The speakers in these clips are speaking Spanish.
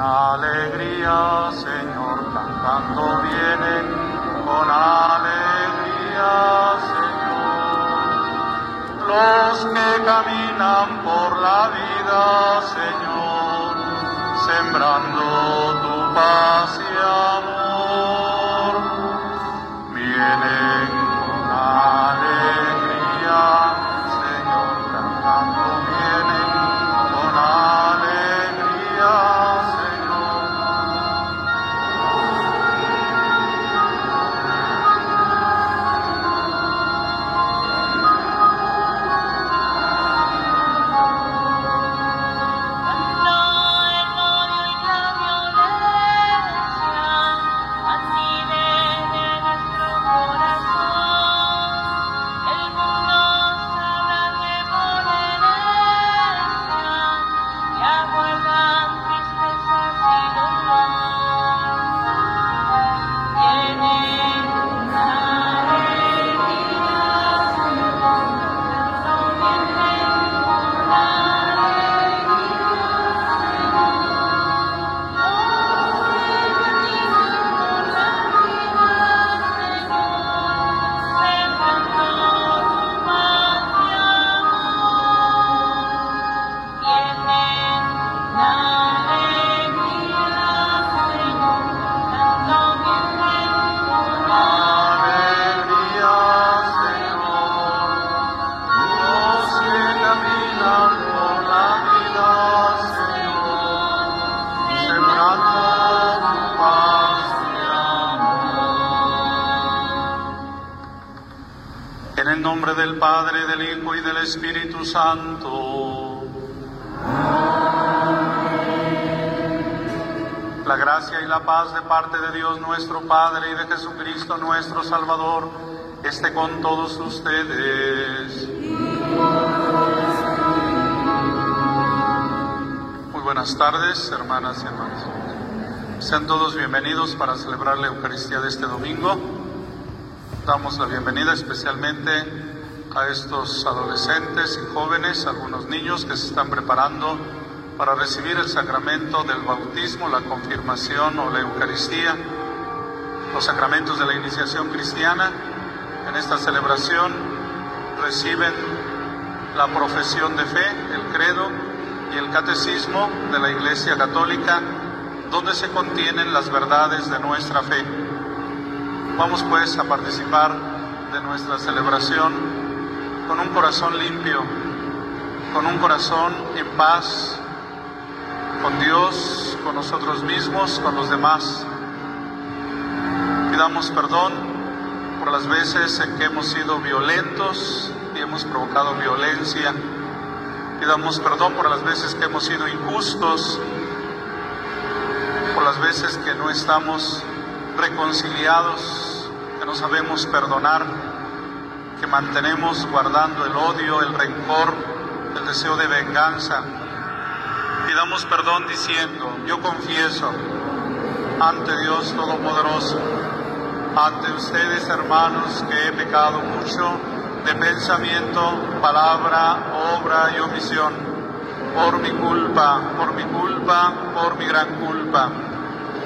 alegría, Señor, cantando vienen con alegría, Señor. Los que caminan por la vida, Señor, sembrando tu paz y amor, vienen con alegría, el nombre del Padre, del Hijo y del Espíritu Santo. La gracia y la paz de parte de Dios nuestro Padre y de Jesucristo nuestro Salvador esté con todos ustedes. Muy buenas tardes, hermanas y hermanos. Sean todos bienvenidos para celebrar la Eucaristía de este domingo. Damos la bienvenida especialmente a estos adolescentes y jóvenes, algunos niños que se están preparando para recibir el sacramento del bautismo, la confirmación o la Eucaristía, los sacramentos de la iniciación cristiana. En esta celebración reciben la profesión de fe, el credo y el catecismo de la Iglesia Católica, donde se contienen las verdades de nuestra fe. Vamos pues a participar de nuestra celebración con un corazón limpio, con un corazón en paz, con Dios, con nosotros mismos, con los demás. Pidamos perdón por las veces en que hemos sido violentos y hemos provocado violencia. Pidamos perdón por las veces que hemos sido injustos, por las veces que no estamos reconciliados, que no sabemos perdonar, que mantenemos guardando el odio, el rencor, el deseo de venganza. Pidamos perdón diciendo, yo confieso ante Dios Todopoderoso, ante ustedes hermanos que he pecado mucho de pensamiento, palabra, obra y omisión, por mi culpa, por mi culpa, por mi gran culpa.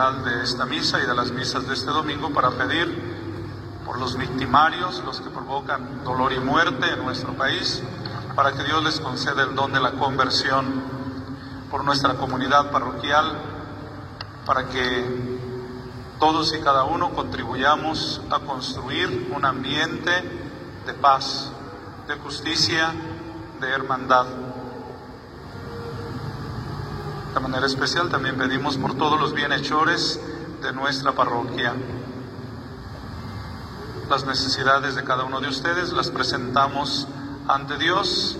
De esta misa y de las misas de este domingo para pedir por los victimarios, los que provocan dolor y muerte en nuestro país, para que Dios les conceda el don de la conversión por nuestra comunidad parroquial, para que todos y cada uno contribuyamos a construir un ambiente de paz, de justicia, de hermandad. De manera especial también pedimos por todos los bienhechores de nuestra parroquia. Las necesidades de cada uno de ustedes las presentamos ante Dios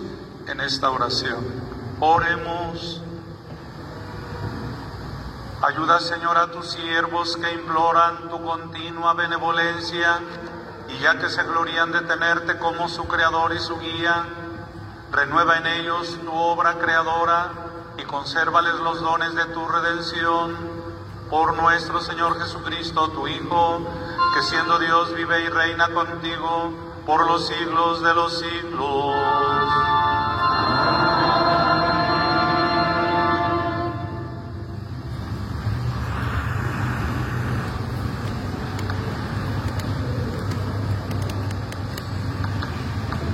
en esta oración. Oremos. Ayuda, Señor, a tus siervos que imploran tu continua benevolencia y ya que se glorían de tenerte como su creador y su guía, renueva en ellos tu obra creadora y consérvales los dones de tu redención por nuestro Señor Jesucristo, tu Hijo, que siendo Dios vive y reina contigo por los siglos de los siglos.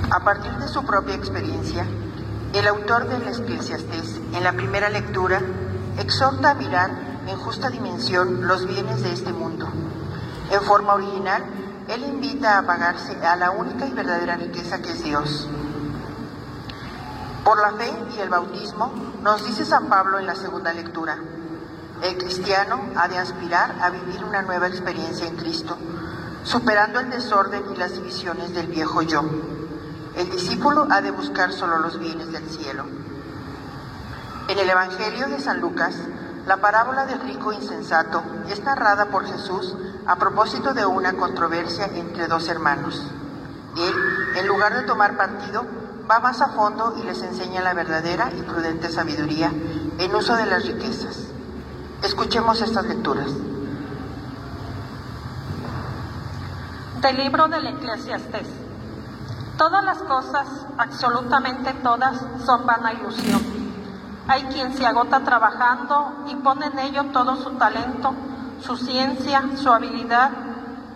A partir de su propia experiencia, el autor del Eclesiastés, en la primera lectura, exhorta a mirar en justa dimensión los bienes de este mundo. En forma original, él invita a apagarse a la única y verdadera riqueza que es Dios. Por la fe y el bautismo, nos dice San Pablo en la segunda lectura, el cristiano ha de aspirar a vivir una nueva experiencia en Cristo, superando el desorden y las divisiones del viejo yo. El discípulo ha de buscar solo los bienes del cielo. En el Evangelio de San Lucas, la parábola del rico insensato es narrada por Jesús a propósito de una controversia entre dos hermanos. Él, en lugar de tomar partido, va más a fondo y les enseña la verdadera y prudente sabiduría en uso de las riquezas. Escuchemos estas lecturas. Del libro del Eclesiastés. Todas las cosas, absolutamente todas, son vana ilusión. Hay quien se agota trabajando y pone en ello todo su talento, su ciencia, su habilidad,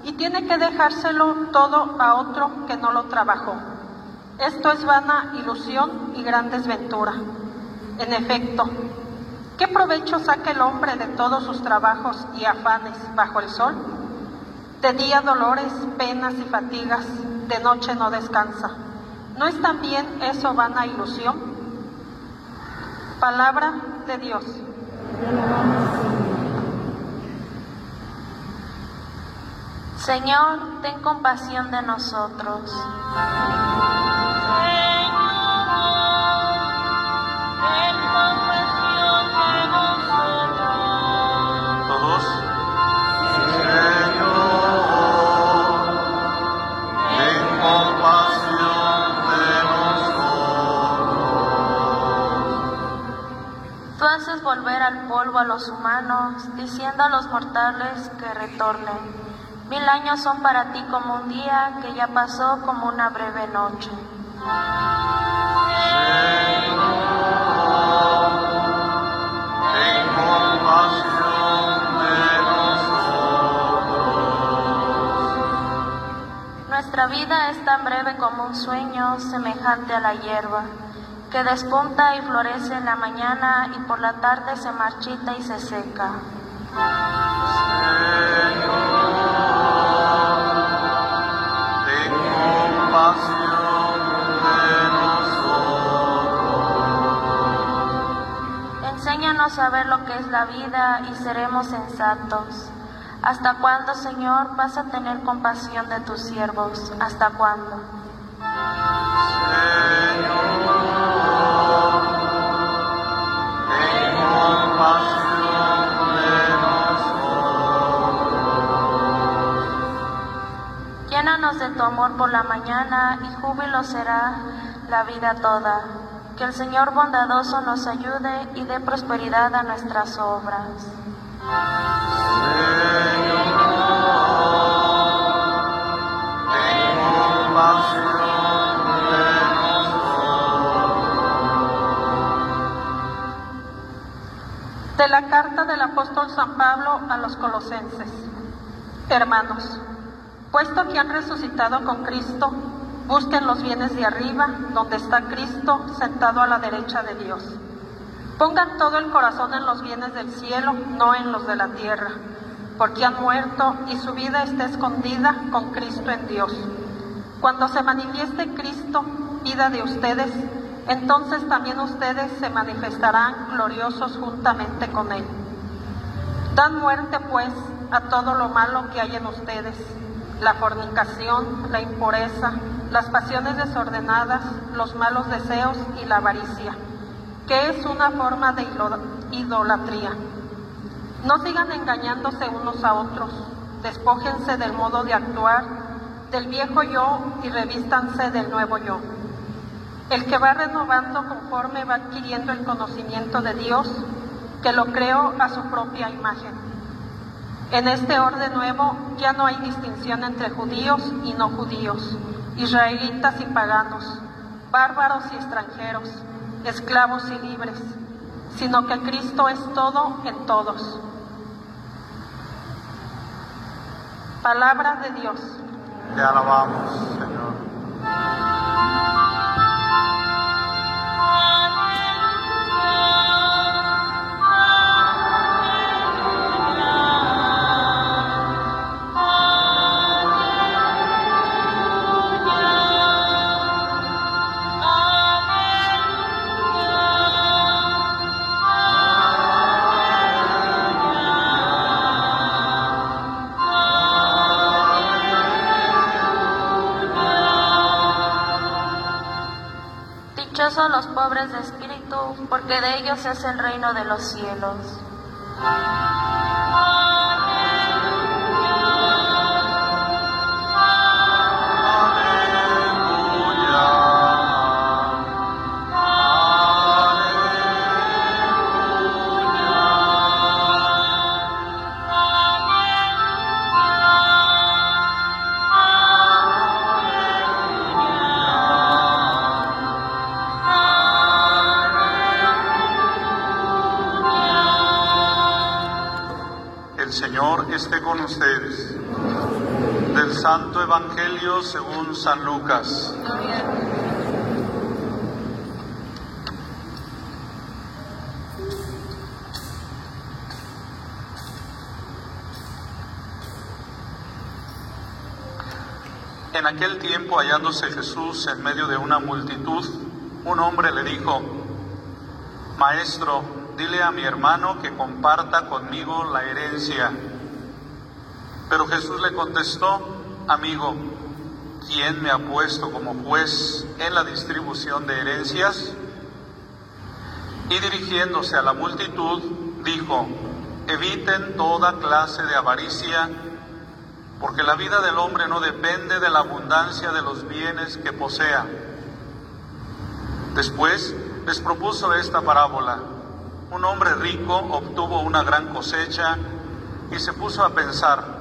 y tiene que dejárselo todo a otro que no lo trabajó. Esto es vana ilusión y gran desventura. En efecto, ¿qué provecho saca el hombre de todos sus trabajos y afanes bajo el sol? De día dolores, penas y fatigas, de noche no descansa. ¿No es también eso vana ilusión? Palabra de Dios. Señor, ten compasión de nosotros. Tú haces volver al polvo a los humanos, diciendo a los mortales que retornen. Mil años son para ti como un día que ya pasó como una breve noche. Nuestra vida es tan breve como un sueño semejante a la hierba, que despunta y florece en la mañana y por la tarde se marchita y se seca. Ten compasión de nosotros. Enséñanos a ver lo que es la vida y seremos sensatos. ¿Hasta cuándo, Señor, vas a tener compasión de tus siervos? ¿Hasta cuándo? Ten tu amor por la mañana y júbilo será la vida toda. Que el Señor bondadoso nos ayude y dé prosperidad a nuestras obras. Ten de nosotros. De la carta del apóstol San Pablo a los colosenses. Hermanos, puesto que han resucitado con Cristo, busquen los bienes de arriba, donde está Cristo sentado a la derecha de Dios. Pongan todo el corazón en los bienes del cielo, no en los de la tierra, porque han muerto y su vida está escondida con Cristo en Dios. Cuando se manifieste Cristo, vida de ustedes, entonces también ustedes se manifestarán gloriosos juntamente con Él. Dan muerte, pues, a todo lo malo que hay en ustedes, la fornicación, la impureza, las pasiones desordenadas, los malos deseos y la avaricia, que es una forma de idolatría. No sigan engañándose unos a otros, despójense del modo de actuar del viejo yo y revístanse del nuevo yo el que va renovando conforme va adquiriendo el conocimiento de Dios, que lo creó a su propia imagen. En este orden nuevo ya no hay distinción entre judíos y no judíos, israelitas y paganos, bárbaros y extranjeros, esclavos y libres, sino que Cristo es todo en todos. Palabra de Dios. Te alabamos, Señor. De espíritu, porque de ellos es el reino de los cielos. Con ustedes. Del Santo Evangelio según San Lucas. En aquel tiempo, hallándose Jesús en medio de una multitud, un hombre le dijo, Maestro, dile a mi hermano que comparta conmigo la herencia. Pero Jesús le contestó, amigo, ¿quién me ha puesto como juez en la distribución de herencias? Y dirigiéndose a la multitud, dijo, eviten toda clase de avaricia, porque la vida del hombre no depende de la abundancia de los bienes que posea. Después les propuso esta parábola. Un hombre rico obtuvo una gran cosecha y se puso a pensar,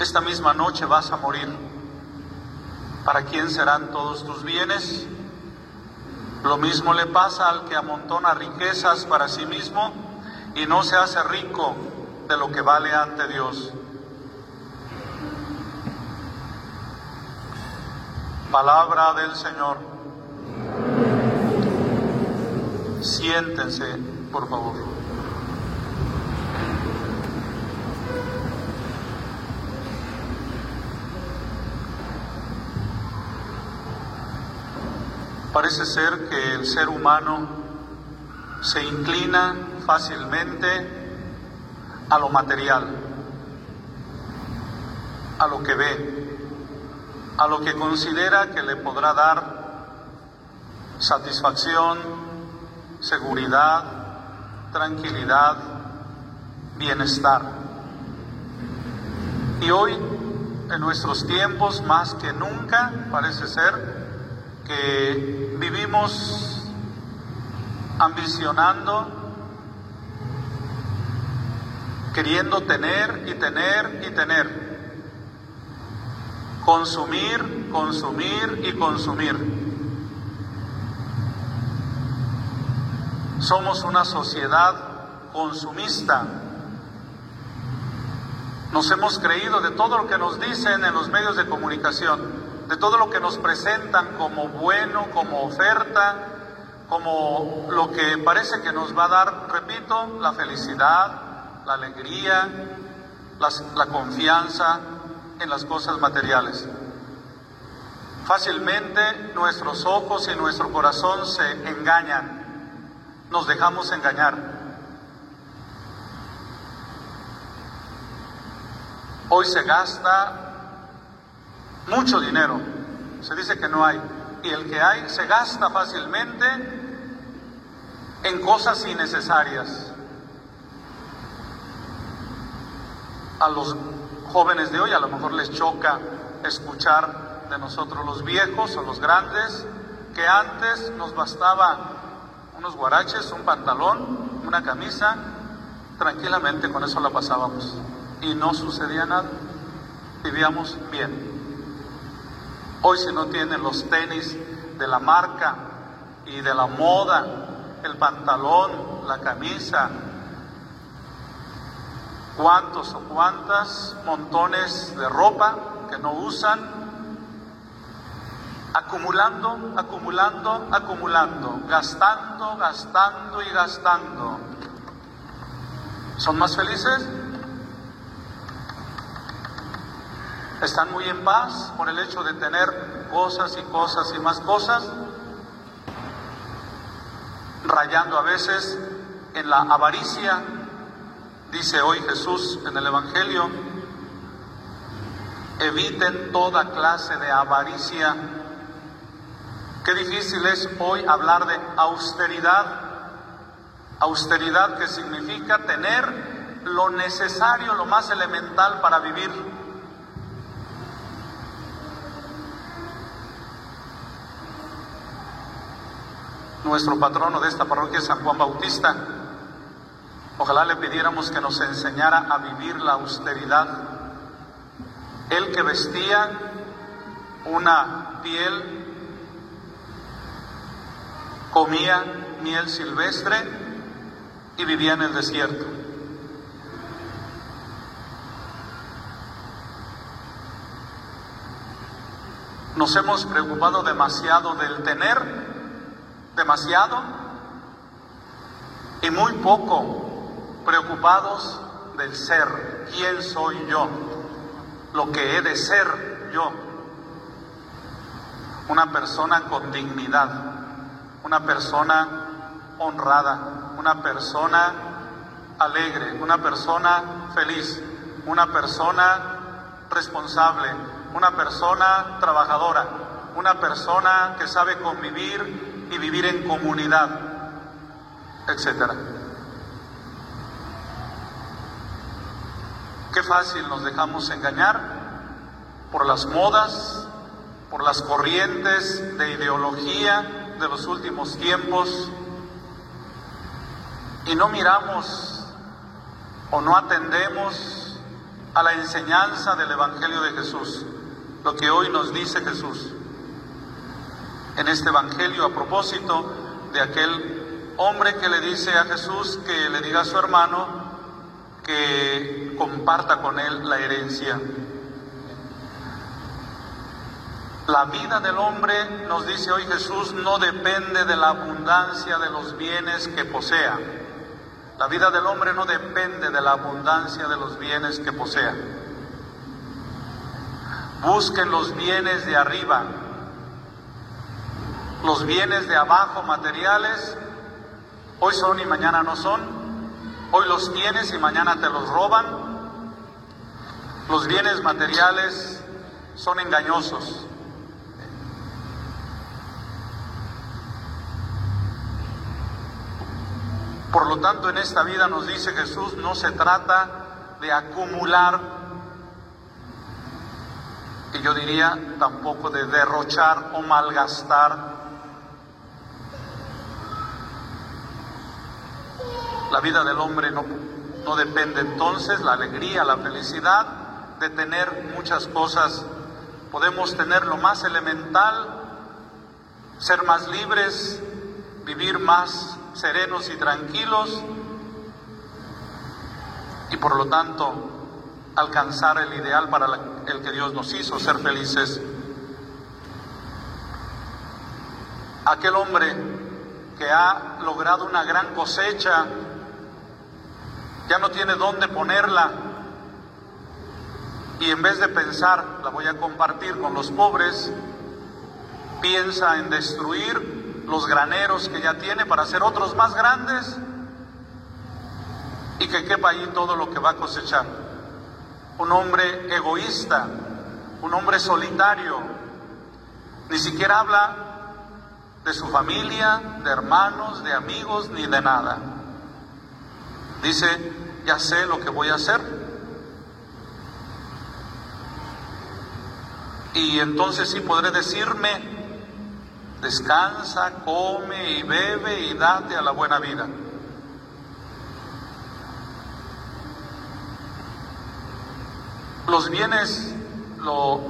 esta misma noche vas a morir. ¿Para quién serán todos tus bienes? Lo mismo le pasa al que amontona riquezas para sí mismo y no se hace rico de lo que vale ante Dios. Palabra del Señor. Siéntense, por favor. Parece ser que el ser humano se inclina fácilmente a lo material, a lo que ve, a lo que considera que le podrá dar satisfacción, seguridad, tranquilidad, bienestar. Y hoy, en nuestros tiempos, más que nunca, parece ser que vivimos ambicionando, queriendo tener y tener y tener, consumir, consumir y consumir. Somos una sociedad consumista. Nos hemos creído de todo lo que nos dicen en los medios de comunicación, de todo lo que nos presentan como bueno, como oferta, como lo que parece que nos va a dar, repito, la felicidad, la alegría, la confianza en las cosas materiales. Fácilmente nuestros ojos y nuestro corazón se engañan nos dejamos engañar. Hoy se gasta mucho dinero, se dice que no hay, y el que hay se gasta fácilmente en cosas innecesarias. A los jóvenes de hoy a lo mejor les choca escuchar de nosotros los viejos o los grandes que antes nos bastaba unos guaraches, un pantalón, una camisa, tranquilamente con eso la pasábamos. Y no sucedía nada. Vivíamos bien. Hoy si no tienen los tenis de la marca y de la moda, el pantalón, la camisa, cuántos o cuántas montones de ropa que no usan, acumulando, acumulando, acumulando, gastando, gastando y gastando. ¿Son más felices? ¿Están muy en paz por el hecho de tener cosas y cosas y más cosas? Rayando a veces en la avaricia, dice hoy Jesús en el Evangelio, eviten toda clase de avaricia Qué difícil es hoy hablar de austeridad. Austeridad que significa tener lo necesario, lo más elemental para vivir. Nuestro patrono de esta parroquia San Juan Bautista. Ojalá le pidiéramos que nos enseñara a vivir la austeridad. Él que vestía una piel comía miel silvestre y vivía en el desierto. Nos hemos preocupado demasiado del tener, demasiado, y muy poco preocupados del ser, quién soy yo, lo que he de ser yo, una persona con dignidad una persona honrada, una persona alegre, una persona feliz, una persona responsable, una persona trabajadora, una persona que sabe convivir y vivir en comunidad, etcétera. Qué fácil nos dejamos engañar por las modas, por las corrientes de ideología, de los últimos tiempos y no miramos o no atendemos a la enseñanza del Evangelio de Jesús, lo que hoy nos dice Jesús. En este Evangelio, a propósito de aquel hombre que le dice a Jesús que le diga a su hermano que comparta con él la herencia. La vida del hombre, nos dice hoy Jesús, no depende de la abundancia de los bienes que posea. La vida del hombre no depende de la abundancia de los bienes que posea. Busquen los bienes de arriba. Los bienes de abajo materiales, hoy son y mañana no son. Hoy los tienes y mañana te los roban. Los bienes materiales son engañosos. Por lo tanto, en esta vida nos dice Jesús, no se trata de acumular, y yo diría tampoco de derrochar o malgastar. La vida del hombre no, no depende entonces, la alegría, la felicidad, de tener muchas cosas. Podemos tener lo más elemental, ser más libres, vivir más serenos y tranquilos y por lo tanto alcanzar el ideal para el que Dios nos hizo, ser felices. Aquel hombre que ha logrado una gran cosecha, ya no tiene dónde ponerla y en vez de pensar, la voy a compartir con los pobres, piensa en destruir los graneros que ya tiene para hacer otros más grandes y que quepa ahí todo lo que va a cosechar. Un hombre egoísta, un hombre solitario, ni siquiera habla de su familia, de hermanos, de amigos, ni de nada. Dice, ya sé lo que voy a hacer. Y entonces sí podré decirme, descansa, come y bebe y date a la buena vida. Los bienes lo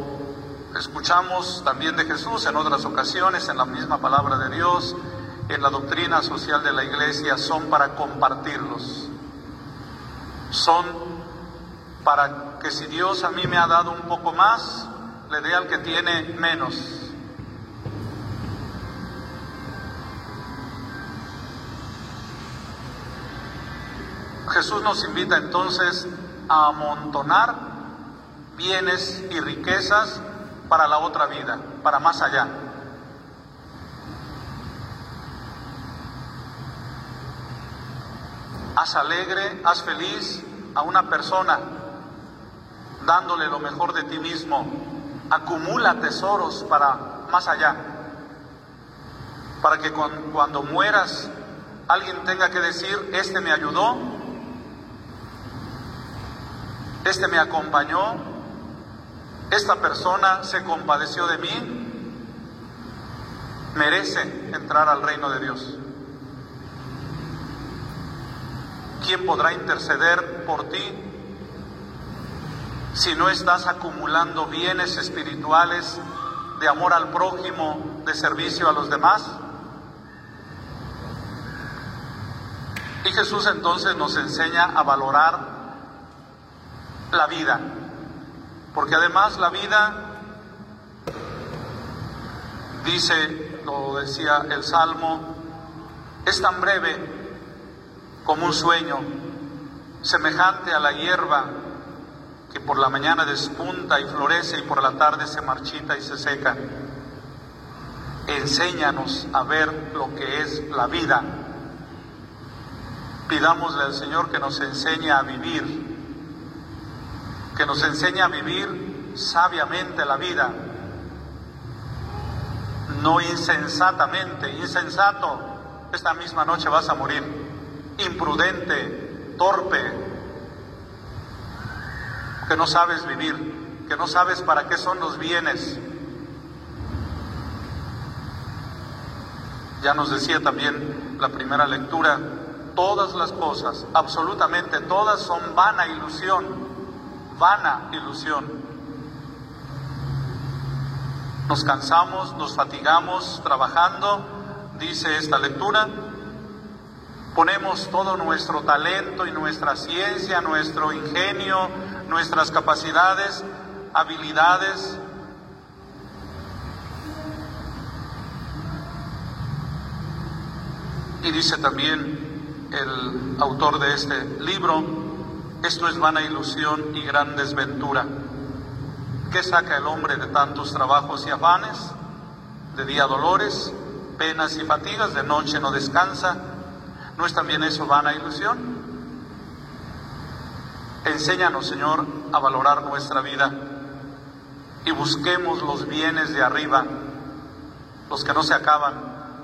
escuchamos también de Jesús en otras ocasiones, en la misma palabra de Dios, en la doctrina social de la iglesia, son para compartirlos. Son para que si Dios a mí me ha dado un poco más, le dé al que tiene menos. Jesús nos invita entonces a amontonar bienes y riquezas para la otra vida, para más allá. Haz alegre, haz feliz a una persona, dándole lo mejor de ti mismo. Acumula tesoros para más allá, para que cuando mueras alguien tenga que decir, este me ayudó, este me acompañó, esta persona se compadeció de mí, merece entrar al reino de Dios. ¿Quién podrá interceder por ti si no estás acumulando bienes espirituales de amor al prójimo, de servicio a los demás? Y Jesús entonces nos enseña a valorar la vida, porque además la vida, dice, lo decía el Salmo, es tan breve como un sueño, semejante a la hierba que por la mañana despunta y florece y por la tarde se marchita y se seca. Enséñanos a ver lo que es la vida. Pidámosle al Señor que nos enseñe a vivir que nos enseña a vivir sabiamente la vida, no insensatamente, insensato, esta misma noche vas a morir, imprudente, torpe, que no sabes vivir, que no sabes para qué son los bienes. Ya nos decía también la primera lectura, todas las cosas, absolutamente todas son vana ilusión vana ilusión. Nos cansamos, nos fatigamos trabajando, dice esta lectura, ponemos todo nuestro talento y nuestra ciencia, nuestro ingenio, nuestras capacidades, habilidades. Y dice también el autor de este libro, esto es vana ilusión y gran desventura. ¿Qué saca el hombre de tantos trabajos y afanes? De día dolores, penas y fatigas, de noche no descansa. ¿No es también eso vana ilusión? Enséñanos, Señor, a valorar nuestra vida y busquemos los bienes de arriba, los que no se acaban,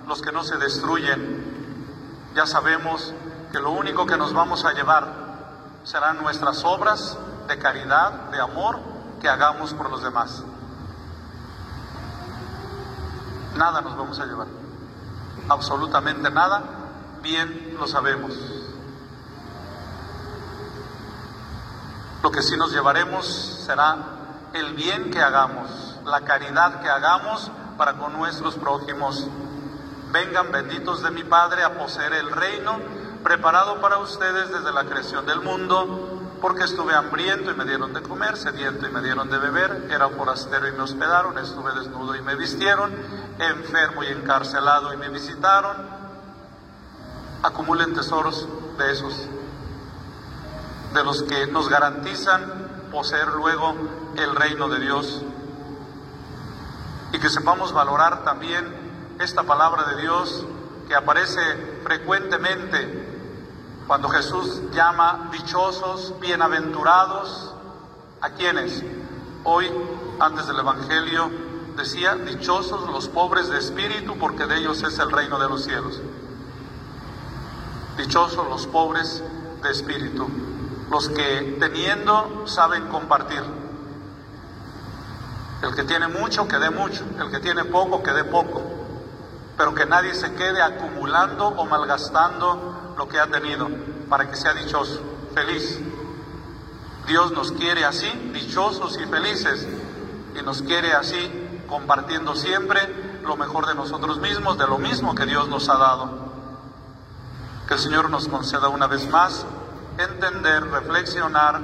los que no se destruyen. Ya sabemos que lo único que nos vamos a llevar serán nuestras obras de caridad, de amor que hagamos por los demás. Nada nos vamos a llevar, absolutamente nada, bien lo sabemos. Lo que sí nos llevaremos será el bien que hagamos, la caridad que hagamos para con nuestros prójimos. Vengan benditos de mi Padre a poseer el reino preparado para ustedes desde la creación del mundo, porque estuve hambriento y me dieron de comer, sediento y me dieron de beber, era forastero y me hospedaron, estuve desnudo y me vistieron, enfermo y encarcelado y me visitaron. Acumulen tesoros de esos de los que nos garantizan poseer luego el reino de Dios. Y que sepamos valorar también esta palabra de Dios que aparece frecuentemente cuando Jesús llama dichosos, bienaventurados, ¿a quienes? Hoy, antes del Evangelio, decía, dichosos los pobres de espíritu, porque de ellos es el reino de los cielos. Dichosos los pobres de espíritu los que teniendo saben compartir. El que tiene mucho, que dé mucho. El que tiene poco, que dé poco. Pero que nadie se quede acumulando o malgastando lo que ha tenido para que sea dichoso, feliz. Dios nos quiere así, dichosos y felices. Y nos quiere así, compartiendo siempre lo mejor de nosotros mismos, de lo mismo que Dios nos ha dado. Que el Señor nos conceda una vez más entender, reflexionar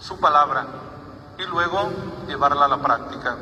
su palabra y luego llevarla a la práctica.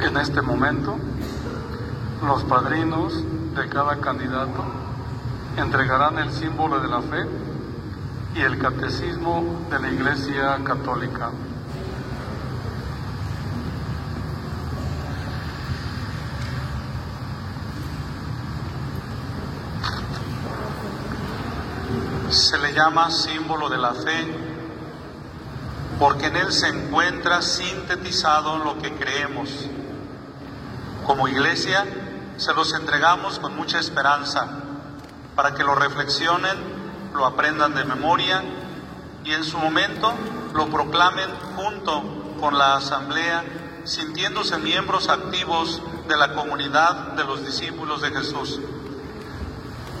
En este los padrinos de cada candidato entregarán el símbolo de la fe y el catecismo de la Iglesia Católica. Se le llama símbolo de la fe porque en él se encuentra sintetizado lo que creemos. Como iglesia se los entregamos con mucha esperanza para que lo reflexionen, lo aprendan de memoria y en su momento lo proclamen junto con la asamblea, sintiéndose miembros activos de la comunidad de los discípulos de Jesús.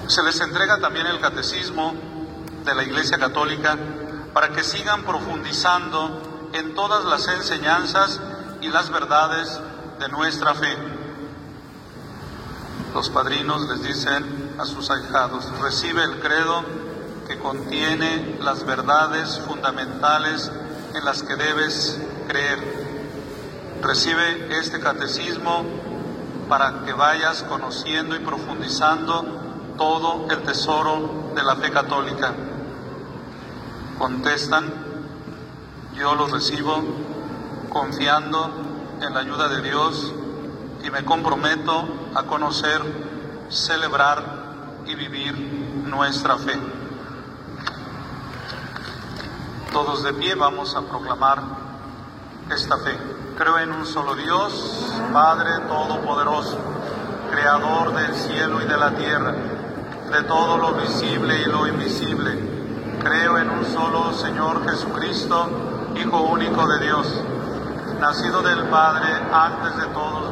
Se les entrega también el catecismo de la Iglesia Católica para que sigan profundizando en todas las enseñanzas y las verdades de nuestra fe. Los padrinos les dicen a sus ahijados, recibe el credo que contiene las verdades fundamentales en las que debes creer. Recibe este catecismo para que vayas conociendo y profundizando todo el tesoro de la fe católica. Contestan, yo lo recibo confiando en la ayuda de Dios y me comprometo a conocer, celebrar y vivir nuestra fe. Todos de pie vamos a proclamar esta fe. Creo en un solo Dios, Padre Todopoderoso, Creador del cielo y de la tierra, de todo lo visible y lo invisible. Creo en un solo Señor Jesucristo, Hijo único de Dios, nacido del Padre antes de todos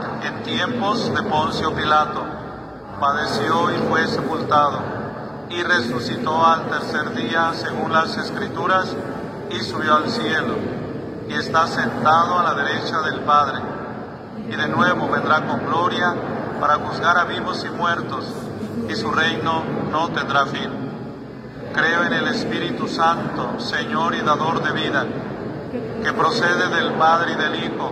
en tiempos de Poncio Pilato, padeció y fue sepultado, y resucitó al tercer día según las Escrituras, y subió al cielo, y está sentado a la derecha del Padre, y de nuevo vendrá con gloria para juzgar a vivos y muertos, y su reino no tendrá fin. Creo en el Espíritu Santo, Señor y dador de vida, que procede del Padre y del Hijo,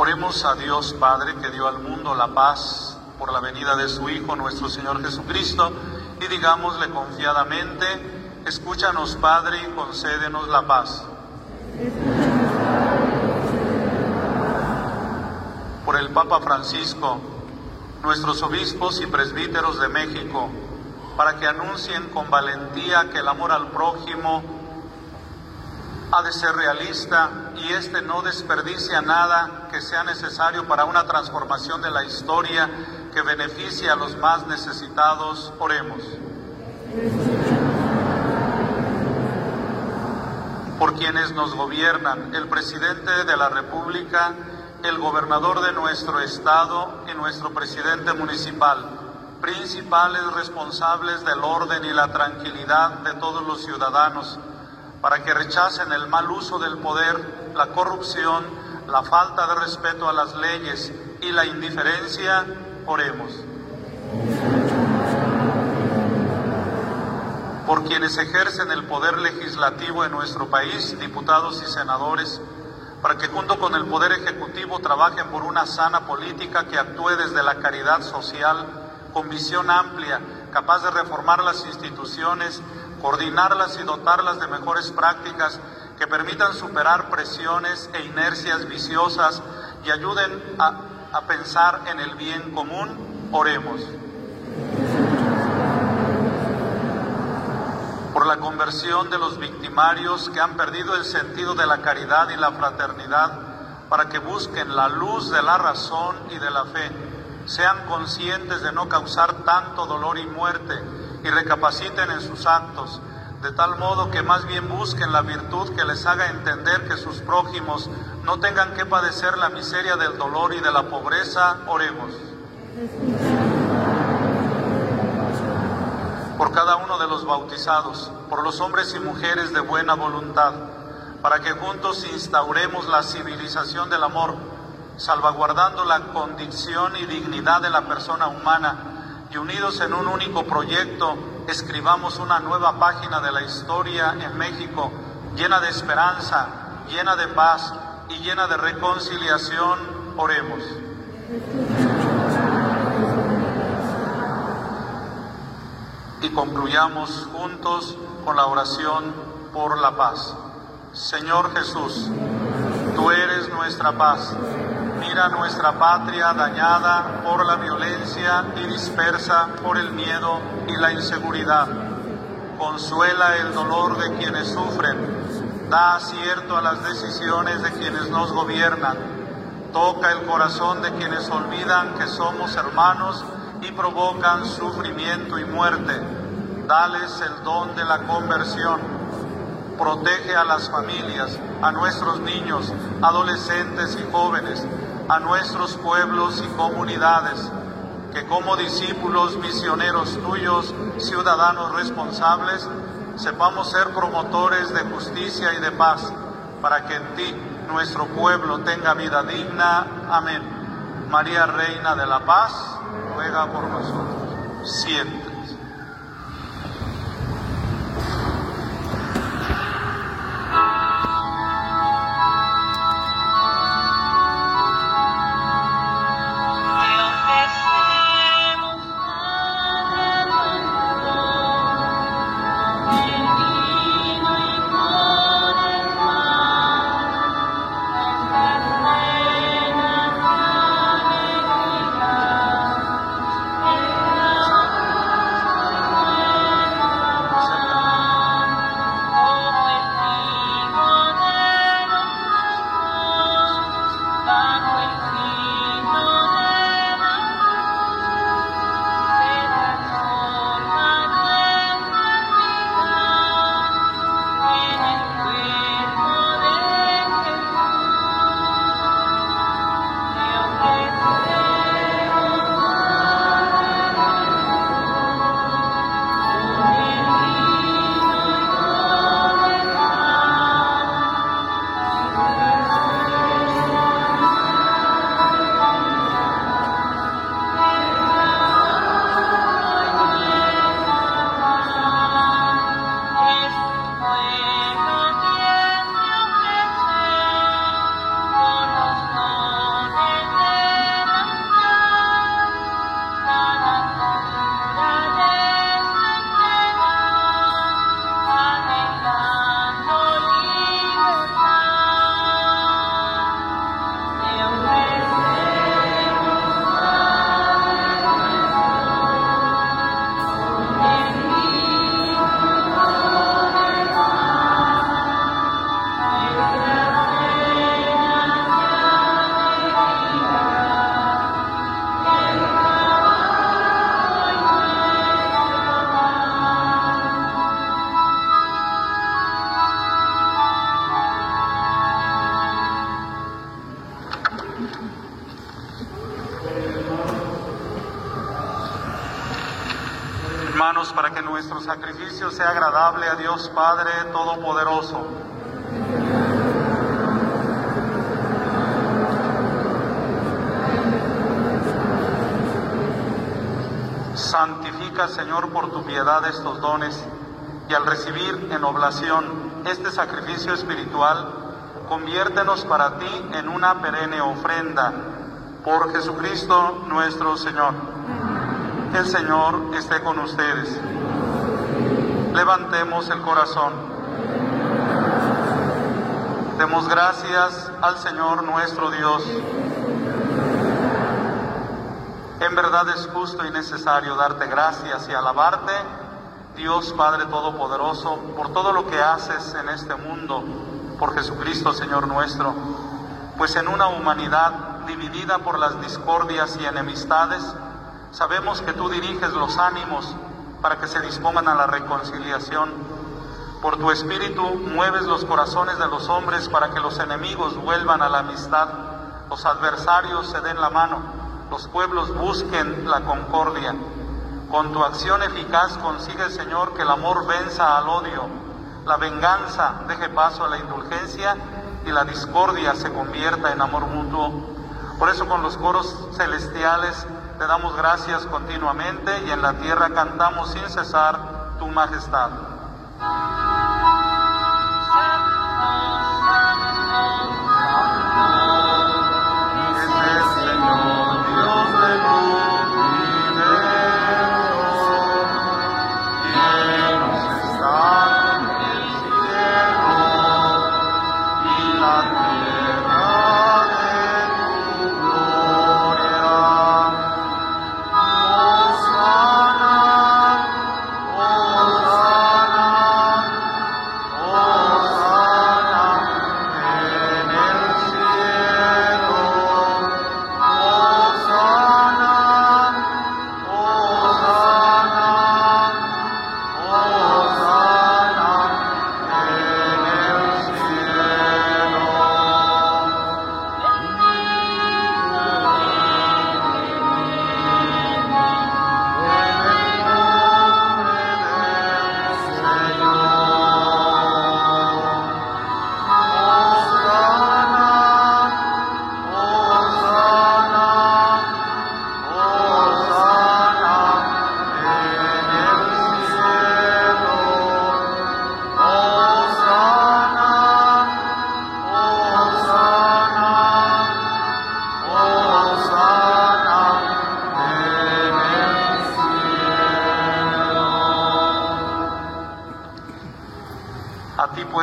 Oremos a Dios Padre que dio al mundo la paz por la venida de su Hijo, nuestro Señor Jesucristo, y digámosle confiadamente, escúchanos Padre y concédenos la paz. Por el Papa Francisco, nuestros obispos y presbíteros de México, para que anuncien con valentía que el amor al prójimo ha de ser realista y éste no desperdicia nada que sea necesario para una transformación de la historia que beneficie a los más necesitados. Oremos. Por quienes nos gobiernan, el presidente de la República, el gobernador de nuestro estado y nuestro presidente municipal, principales responsables del orden y la tranquilidad de todos los ciudadanos, para que rechacen el mal uso del poder, la corrupción, la falta de respeto a las leyes y la indiferencia, oremos. Por quienes ejercen el poder legislativo en nuestro país, diputados y senadores, para que junto con el Poder Ejecutivo trabajen por una sana política que actúe desde la caridad social, con visión amplia, capaz de reformar las instituciones, coordinarlas y dotarlas de mejores prácticas que permitan superar presiones e inercias viciosas y ayuden a, pensar en el bien común, oremos. Por la conversión de los victimarios que han perdido el sentido de la caridad y la fraternidad, para que busquen la luz de la razón y de la fe, sean conscientes de no causar tanto dolor y muerte y recapaciten en sus actos, de tal modo que más bien busquen la virtud que les haga entender que sus prójimos no tengan que padecer la miseria del dolor y de la pobreza, oremos. Por cada uno de los bautizados, por los hombres y mujeres de buena voluntad, para que juntos instauremos la civilización del amor, salvaguardando la condición y dignidad de la persona humana y unidos en un único proyecto, escribamos una nueva página de la historia en México, llena de esperanza, llena de paz y llena de reconciliación. Oremos. Y concluyamos juntos con la oración por la paz. Señor Jesús, tú eres nuestra paz. Nuestra patria dañada por la violencia y dispersa por el miedo y la inseguridad. Consuela el dolor de quienes sufren. Da acierto a las decisiones de quienes nos gobiernan. Toca el corazón de quienes olvidan que somos hermanos y provocan sufrimiento y muerte. Dales el don de la conversión. Protege a las familias, a nuestros niños, adolescentes y jóvenes, a nuestros pueblos y comunidades, que como discípulos misioneros tuyos, ciudadanos responsables, sepamos ser promotores de justicia y de paz, para que en ti nuestro pueblo tenga vida digna. Amén. María, Reina de la Paz, ruega por nosotros. Siempre. Sea agradable a Dios Padre Todopoderoso. Santifica, Señor, por tu piedad estos dones y al recibir en oblación este sacrificio espiritual, conviértenos para ti en una perenne ofrenda. Por Jesucristo nuestro Señor. El Señor esté con ustedes. Levantemos el corazón. Demos gracias al Señor nuestro Dios. En verdad es justo y necesario darte gracias y alabarte, Dios Padre Todopoderoso, por todo lo que haces en este mundo, por Jesucristo Señor nuestro, pues en una humanidad dividida por las discordias y enemistades, sabemos que tú diriges los ánimos para que se dispongan a la reconciliación. Por tu Espíritu mueves los corazones de los hombres para que los enemigos vuelvan a la amistad, los adversarios se den la mano los pueblos busquen la concordia. Con tu acción eficaz consigue, Señor, que el amor venza al odio, la venganza deje paso a la indulgencia y la discordia se convierta en amor mutuo. Por eso con los coros celestiales te damos gracias continuamente y en la tierra cantamos sin cesar tu majestad.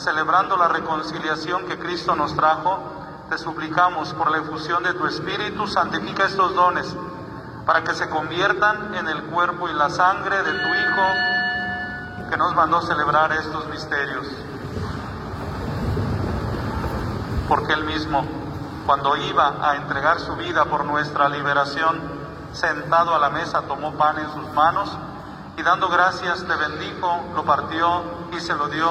celebrando la reconciliación que Cristo nos trajo, te suplicamos por la efusión de tu Espíritu, santifica estos dones para que se conviertan en el cuerpo y la sangre de tu Hijo que nos mandó celebrar estos misterios. Porque Él mismo, cuando iba a entregar su vida por nuestra liberación, sentado a la mesa tomó pan en sus manos y dando gracias te bendijo, lo partió y se lo dio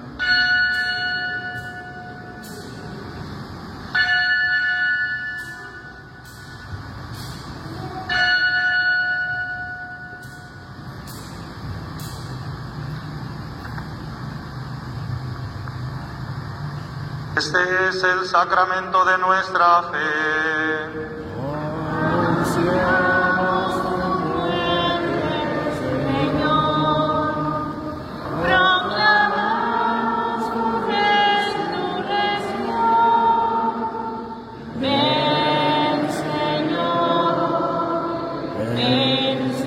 El sacramento de nuestra fe. Anunciamos tu Señor. Proclamamos tu resurrección. Señor.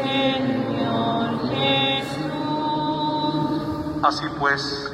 Señor Jesús. Así pues,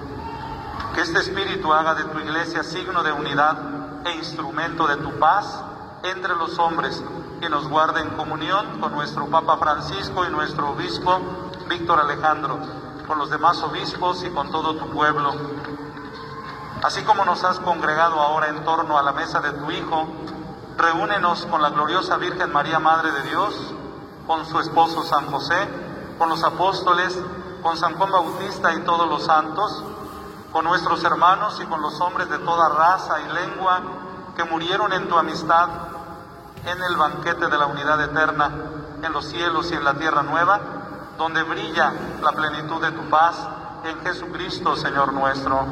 Que este espíritu haga de tu iglesia signo de unidad e instrumento de tu paz entre los hombres y nos guarde en comunión con nuestro Papa Francisco y nuestro obispo Víctor Alejandro, con los demás obispos y con todo tu pueblo. Así como nos has congregado ahora en torno a la mesa de tu Hijo, reúnenos con la gloriosa Virgen María, Madre de Dios, con su esposo San José, con los apóstoles, con San Juan Bautista y todos los santos, con nuestros hermanos y con los hombres de toda raza y lengua que murieron en tu amistad en el banquete de la unidad eterna, en los cielos y en la tierra nueva, donde brilla la plenitud de tu paz en Jesucristo, Señor nuestro.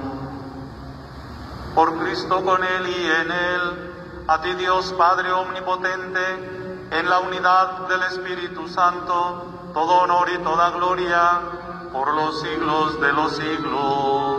Por Cristo con Él y en Él, a ti Dios Padre Omnipotente, en la unidad del Espíritu Santo, todo honor y toda gloria por los siglos de los siglos.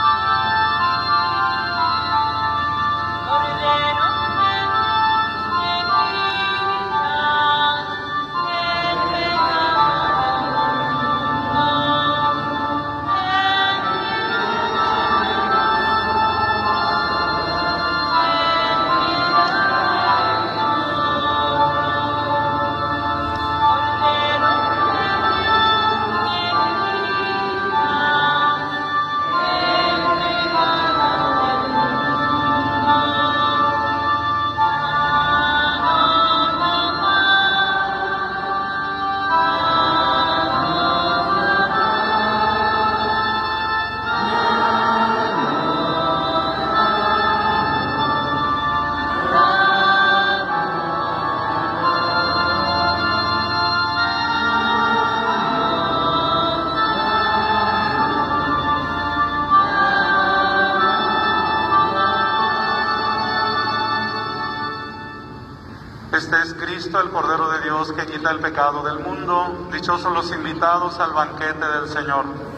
El pecado del mundo. Dichosos los invitados al banquete del Señor.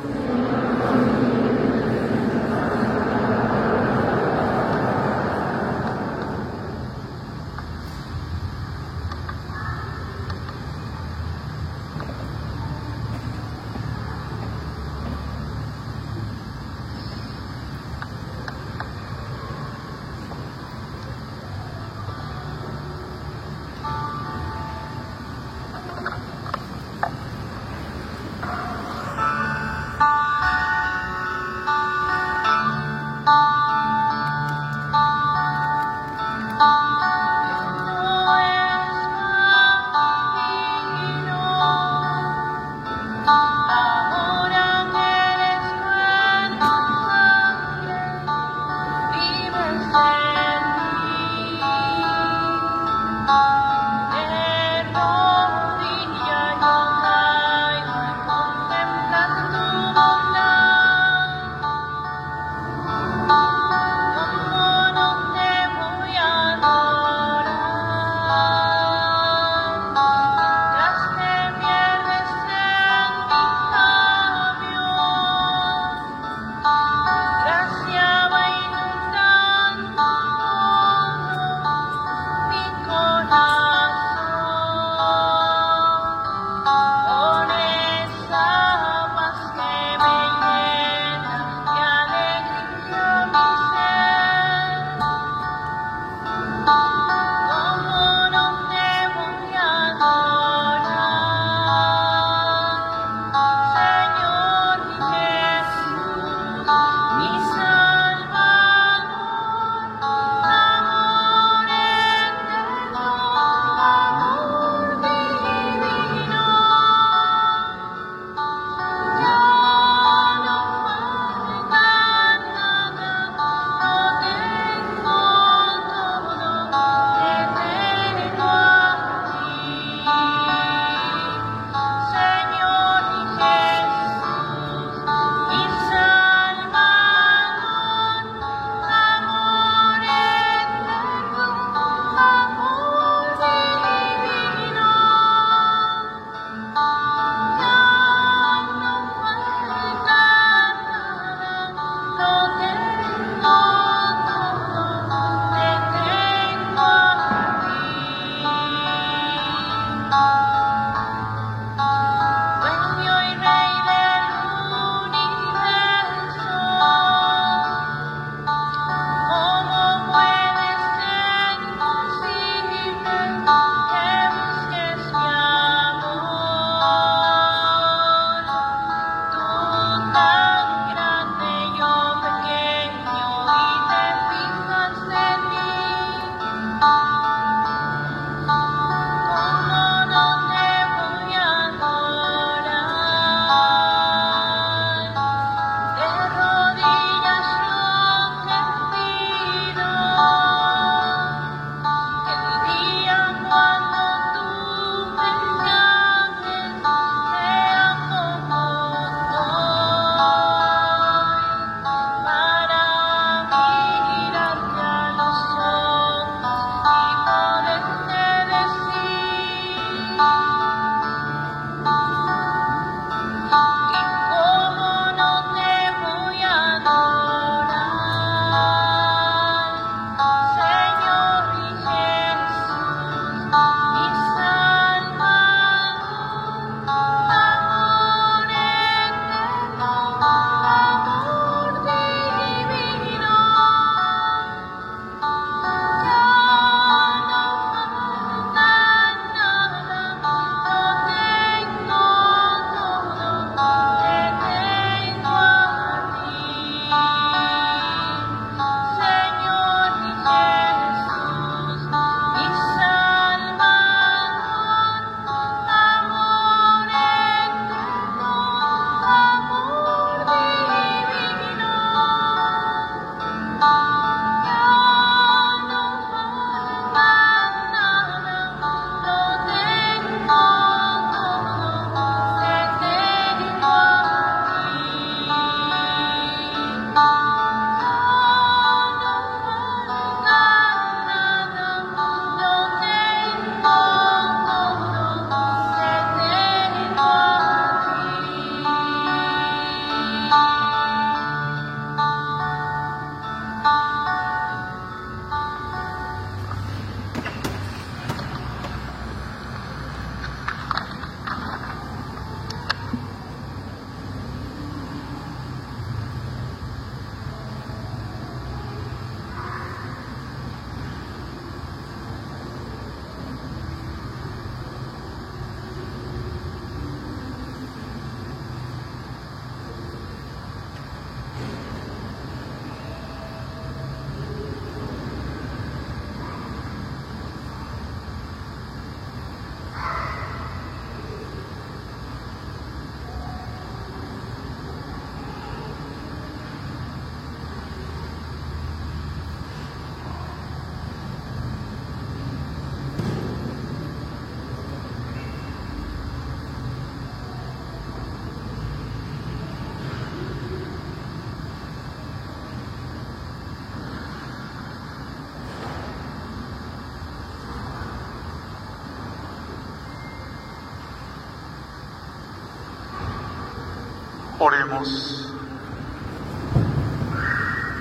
Oremos.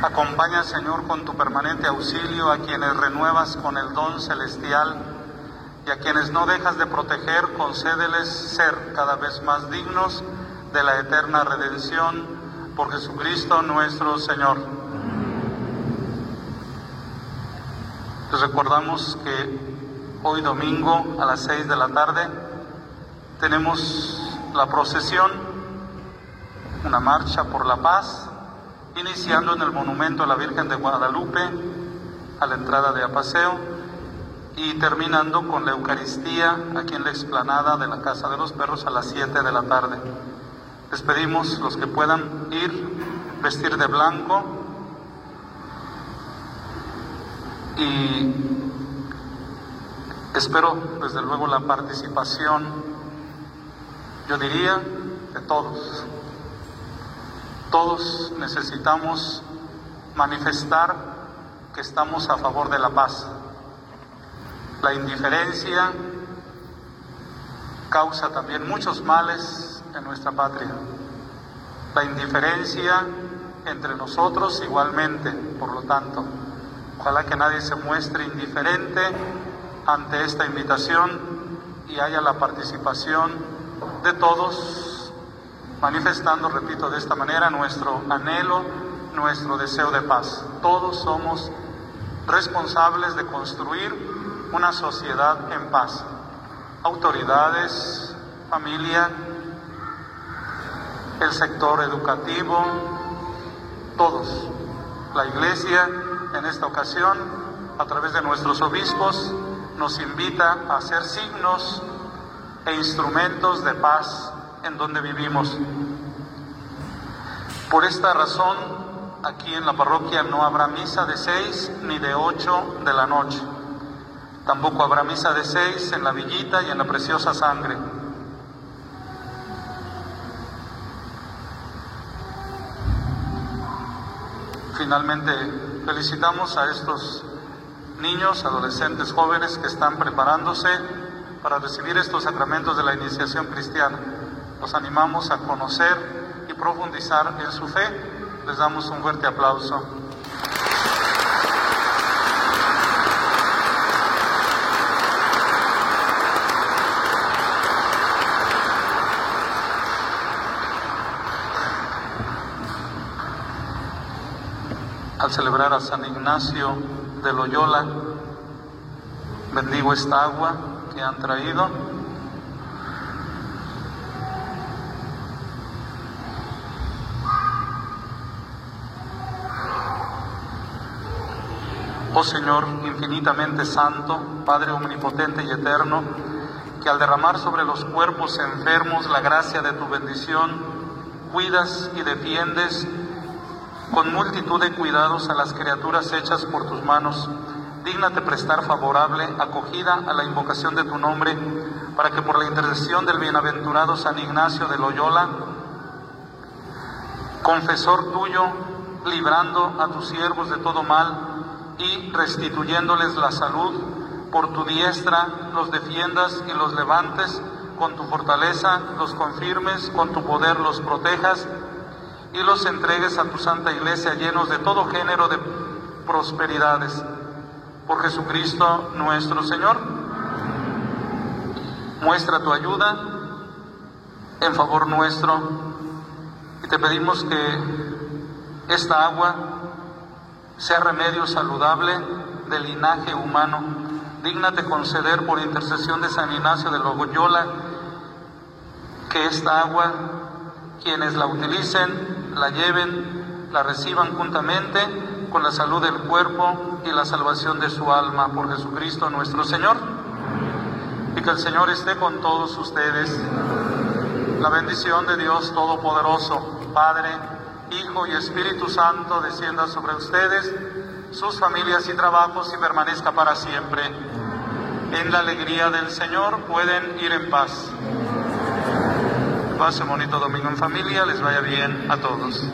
Acompaña, Señor, con tu permanente auxilio a quienes renuevas con el don celestial y a quienes no dejas de proteger, concédeles ser cada vez más dignos de la eterna redención por Jesucristo nuestro Señor. Les recordamos que hoy domingo a las seis de la tarde tenemos la procesión, una marcha por la paz, iniciando en el monumento a la Virgen de Guadalupe a la entrada de Apaseo y terminando con la Eucaristía aquí en la explanada de la Casa de los Perros a las 7 de la tarde. Les pedimos los que puedan ir, vestir de blanco y espero desde luego la participación, yo diría, de todos. Todos necesitamos manifestar que estamos a favor de la paz. La indiferencia causa también muchos males en nuestra patria. La indiferencia entre nosotros igualmente, por lo tanto, ojalá que nadie se muestre indiferente ante esta invitación y haya la participación de todos, manifestando, repito, de esta manera nuestro anhelo, nuestro deseo de paz. Todos somos responsables de construir una sociedad en paz. Autoridades, familia, el sector educativo, todos. La Iglesia, en esta ocasión, a través de nuestros obispos, nos invita a ser signos e instrumentos de paz en donde vivimos. Por esta razón, aquí en la parroquia no habrá misa de seis ni de ocho de la noche. Tampoco habrá misa de seis en la villita y en la preciosa sangre. Finalmente, felicitamos a estos niños, adolescentes, jóvenes que están preparándose para recibir estos sacramentos de la iniciación cristiana. Los animamos a conocer y profundizar en su fe. Les damos un fuerte aplauso. Al celebrar a San Ignacio de Loyola, bendigo esta agua que han traído. Oh Señor infinitamente santo, Padre omnipotente y eterno, que al derramar sobre los cuerpos enfermos la gracia de tu bendición, cuidas y defiendes con multitud de cuidados a las criaturas hechas por tus manos. Dígnate prestar favorable acogida a la invocación de tu nombre, para que por la intercesión del bienaventurado San Ignacio de Loyola, confesor tuyo, librando a tus siervos de todo mal y restituyéndoles la salud, por tu diestra los defiendas y los levantes, con tu fortaleza los confirmes, con tu poder los protejas y los entregues a tu santa iglesia llenos de todo género de prosperidades. Por Jesucristo nuestro Señor, muestra tu ayuda en favor nuestro y te pedimos que esta agua sea remedio saludable del linaje humano. Dígnate conceder por intercesión de San Ignacio de Loyola que esta agua, quienes la utilicen, la lleven, la reciban juntamente con la salud del cuerpo y la salvación de su alma por Jesucristo nuestro Señor. Y que el Señor esté con todos ustedes. La bendición de Dios Todopoderoso, Padre, Hijo y Espíritu Santo descienda sobre ustedes, sus familias y trabajos y permanezca para siempre. En la alegría del Señor pueden ir en paz. Pase un bonito domingo en familia, les vaya bien a todos.